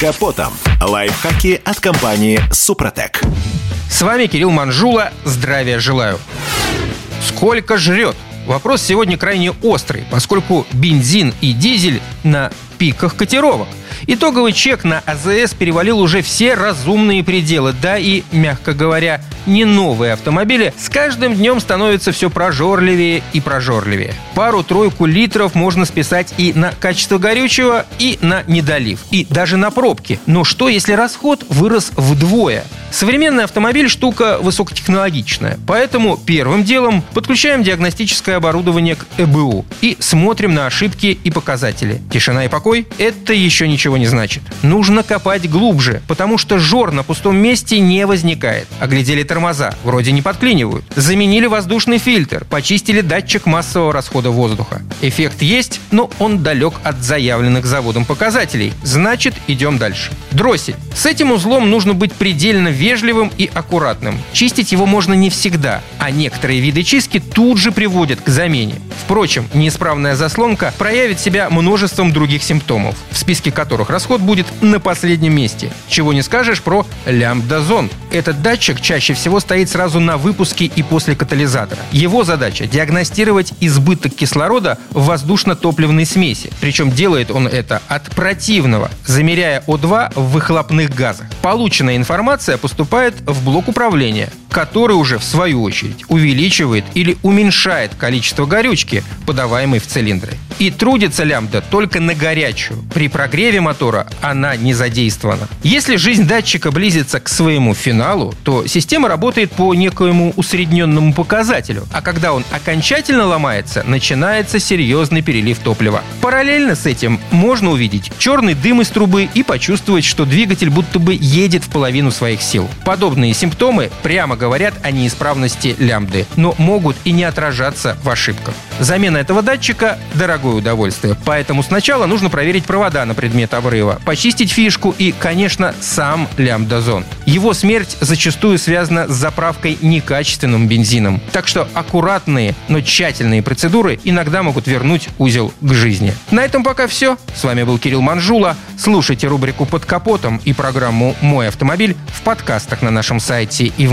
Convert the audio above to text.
капотом. Лайфхаки от компании «Супротек». С вами Кирилл Манжула. Здравия желаю. Сколько жрет? Вопрос сегодня крайне острый, поскольку бензин и дизель на пиках котировок. Итоговый чек на АЗС перевалил уже все разумные пределы, да и, мягко говоря, не новые автомобили с каждым днем становятся все прожорливее и прожорливее. Пару-тройку литров можно списать и на качество горючего, и на недолив, и даже на пробки. Но что, если расход вырос вдвое? Современный автомобиль – штука высокотехнологичная, поэтому первым делом подключаем диагностическое оборудование к ЭБУ и смотрим на ошибки и показатели. Тишина и покой – это еще ничего не значит. Нужно копать глубже, потому что жор на пустом месте не возникает. Оглядели тормоза, вроде не подклинивают. Заменили воздушный фильтр, почистили датчик массового расхода воздуха. Эффект есть, но он далек от заявленных заводом показателей. Значит, идем дальше. Дроссель. С этим узлом нужно быть предельно вежливым и аккуратным. Чистить его можно не всегда, а некоторые виды чистки тут же приводят к замене. Впрочем, неисправная заслонка проявит себя множеством других симптомов, в списке которых расход будет на последнем месте. Чего не скажешь про лямбдазон. Этот датчик чаще всего стоит сразу на выпуске и после катализатора. Его задача – диагностировать избыток кислорода в воздушно-топливной смеси. Причем делает он это от противного, замеряя О2 в выхлопных газах. Полученная информация поступает в блок управления, который уже в свою очередь увеличивает или уменьшает количество горючки, подаваемой в цилиндры. И трудится лямбда только на горячую. При прогреве мотора она не задействована. Если жизнь датчика близится к своему финалу, то система работает по некоему усредненному показателю, а когда он окончательно ломается, начинается серьезный перелив топлива. Параллельно с этим можно увидеть черный дым из трубы и почувствовать, что двигатель будто бы едет в половину своих сил. Подобные симптомы прямо говорят о неисправности лямбды, но могут и не отражаться в ошибках. Замена этого датчика – дорогое удовольствие, поэтому сначала нужно проверить провода на предмет обрыва, почистить фишку и, конечно, сам лямбдазон. Его смерть зачастую связана с заправкой некачественным бензином, так что аккуратные, но тщательные процедуры иногда могут вернуть узел к жизни. На этом пока все. С вами был Кирилл Манжула. Слушайте рубрику «Под капотом» и программу «Мой автомобиль» в подкастах на нашем сайте и в